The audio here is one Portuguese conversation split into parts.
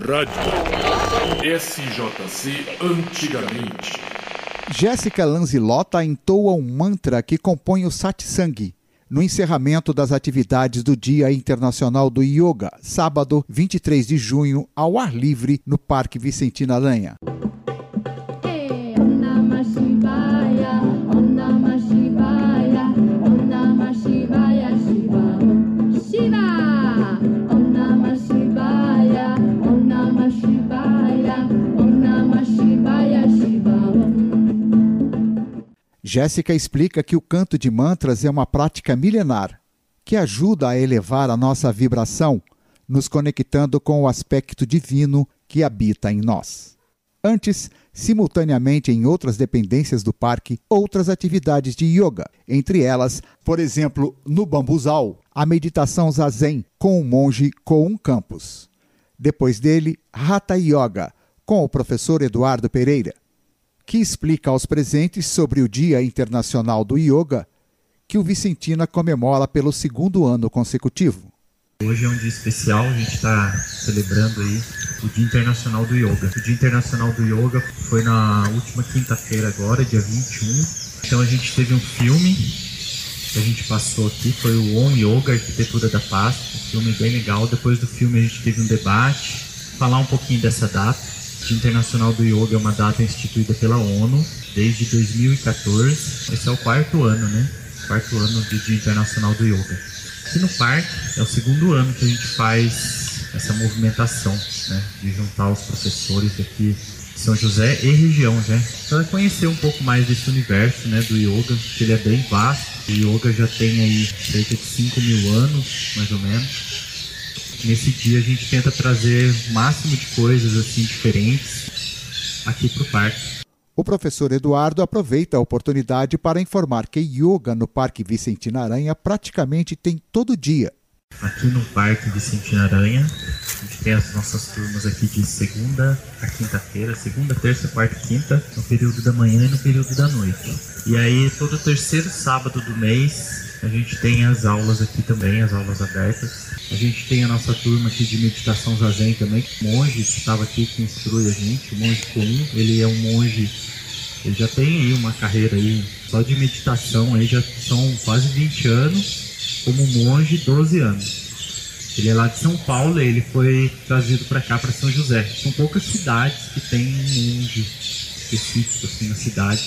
Rádio SJC Antigamente. Jéssica Lanzilota entoa um mantra que compõe o satsang, no encerramento das atividades do Dia Internacional do Yoga, sábado 23 de junho, ao ar livre, no Parque Vicentina Aranha. Jéssica explica que o canto de mantras é uma prática milenar que ajuda a elevar a nossa vibração, nos conectando com o aspecto divino que habita em nós. Antes, simultaneamente em outras dependências do parque, outras atividades de yoga, entre elas, por exemplo, no bambuzal, a meditação zazen com o monge Koun Campos. Depois dele, Hatha Yoga, com o professor Eduardo Pereira que explica aos presentes sobre o Dia Internacional do Yoga, que o Vicentina comemora pelo segundo ano consecutivo. Hoje é um dia especial, a gente está celebrando aí o Dia Internacional do Yoga. O Dia Internacional do Yoga foi na última quinta-feira agora, dia 21. Então a gente teve um filme que a gente passou aqui, foi o On Yoga, Arquitetura da Paz, um filme bem legal. Depois do filme a gente teve um debate, falar um pouquinho dessa data. Dia Internacional do Yoga é uma data instituída pela ONU desde 2014. Esse é o quarto ano, né? Quarto ano do Dia Internacional do Yoga. Aqui no parque é o segundo ano que a gente faz essa movimentação, né? De juntar os professores aqui de São José e região, né? Para conhecer um pouco mais desse universo, né? Do yoga, que ele é bem vasto. O yoga já tem aí cerca de 5 mil anos, mais ou menos nesse dia a gente tenta trazer o máximo de coisas assim diferentes aqui para o parque. O professor Eduardo aproveita a oportunidade para informar que yoga no Parque Vicentina Aranha praticamente tem todo dia. Aqui no Parque Vicentina Aranha, a gente tem as nossas turmas aqui de segunda a quinta-feira, segunda, terça, quarta e quinta, no período da manhã e no período da noite. E aí, todo terceiro sábado do mês, a gente tem as aulas aqui também, as aulas abertas. A gente tem a nossa turma aqui de meditação zazen também. O monge que estava aqui que instrui a gente, o monge comum, ele é um monge, ele já tem aí uma carreira aí só de meditação aí já são quase 20 anos, como monge 12 anos. Ele é lá de São Paulo, ele foi trazido para cá para São José. São poucas cidades que tem um monge específico assim na cidade.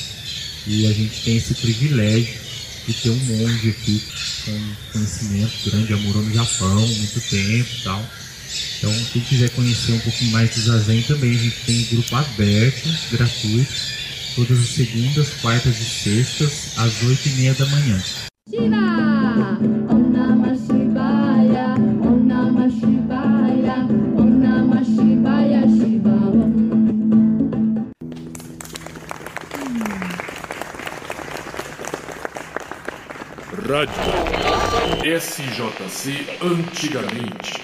E a gente tem esse privilégio de ter um monge aqui com conhecimento grande, já morou no Japão muito tempo e tal. Então, quem quiser conhecer um pouquinho mais do Zazen também, a gente tem grupo aberto, gratuito, todas as segundas, quartas e sextas, às oito e meia da manhã. Rádio SJC Antigamente.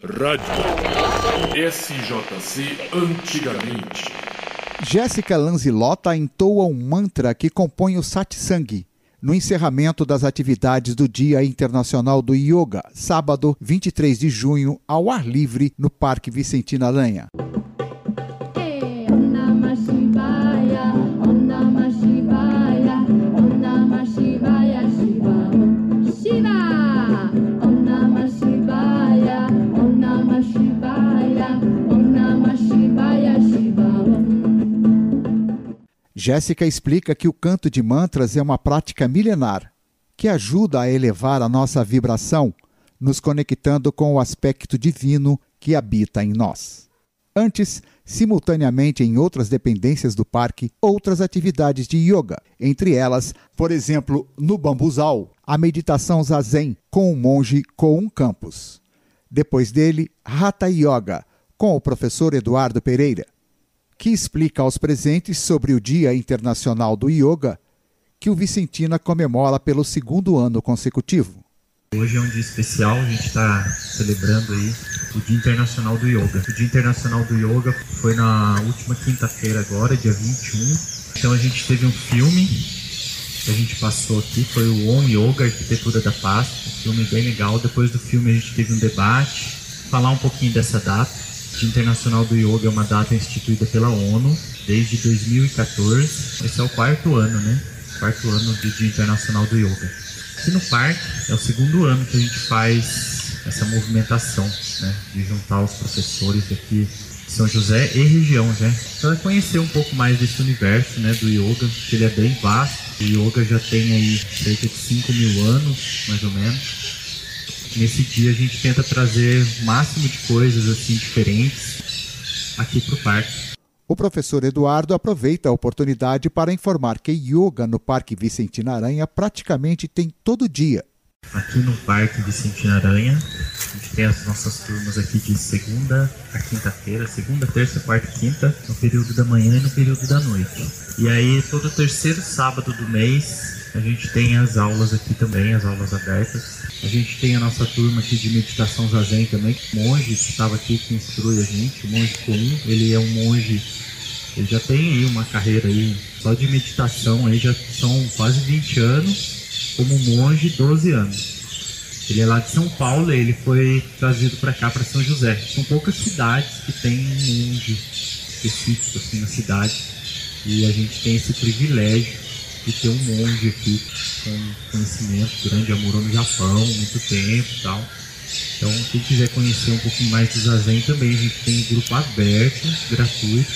Rádio SJC Antigamente. Jéssica Lanzilota entoa um mantra que compõe o satsang, no encerramento das atividades do Dia Internacional do Yoga, sábado 23 de junho, ao ar livre, no Parque Vicentina Aranha. Jéssica explica que o canto de mantras é uma prática milenar que ajuda a elevar a nossa vibração, nos conectando com o aspecto divino que habita em nós. Antes, simultaneamente em outras dependências do parque, outras atividades de yoga, entre elas, por exemplo, no bambuzal, a meditação zazen com o monge Koun Campos. Depois dele, Hatha Yoga, com o professor Eduardo Pereira que explica aos presentes sobre o Dia Internacional do Yoga, que o Vicentina comemora pelo segundo ano consecutivo. Hoje é um dia especial, a gente está celebrando aí o Dia Internacional do Yoga. O Dia Internacional do Yoga foi na última quinta-feira agora, dia 21. Então a gente teve um filme que a gente passou aqui, foi o On Yoga, Arquitetura da Paz, um filme bem legal. Depois do filme a gente teve um debate, falar um pouquinho dessa data. Dia Internacional do Yoga é uma data instituída pela ONU desde 2014. Esse é o quarto ano, né? Quarto ano do Dia Internacional do Yoga. Aqui no parque é o segundo ano que a gente faz essa movimentação, né? De juntar os professores aqui de São José e região, né? Para conhecer um pouco mais desse universo, né? Do yoga, que ele é bem vasto. O yoga já tem aí cerca de 5 mil anos, mais ou menos nesse dia a gente tenta trazer o máximo de coisas assim diferentes aqui para o parque. O professor Eduardo aproveita a oportunidade para informar que yoga no Parque Vicentina Aranha praticamente tem todo dia. Aqui no Parque Vicentina Aranha, a gente tem as nossas turmas aqui de segunda a quinta-feira, segunda, terça, quarta e quinta, no período da manhã e no período da noite. E aí, todo terceiro sábado do mês, a gente tem as aulas aqui também, as aulas abertas. A gente tem a nossa turma aqui de meditação zazen também, monge que estava aqui que instrui a gente, o monge comum, ele é um monge, ele já tem aí uma carreira aí só de meditação aí já são quase 20 anos, como monge 12 anos. Ele é lá de São Paulo, ele foi trazido para cá para São José. São poucas cidades que tem um monge específico assim na cidade e a gente tem esse privilégio de ter um monge aqui com conhecimento grande, já morou no Japão muito tempo e tal. Então, quem quiser conhecer um pouquinho mais do Zazen também, a gente tem grupo aberto, gratuito,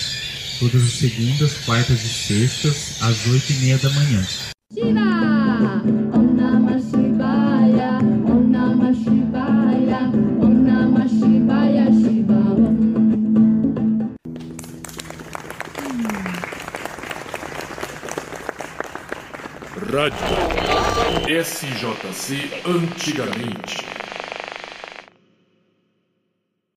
todas as segundas, quartas e sextas, às oito e meia da manhã. Rádio SJC antigamente.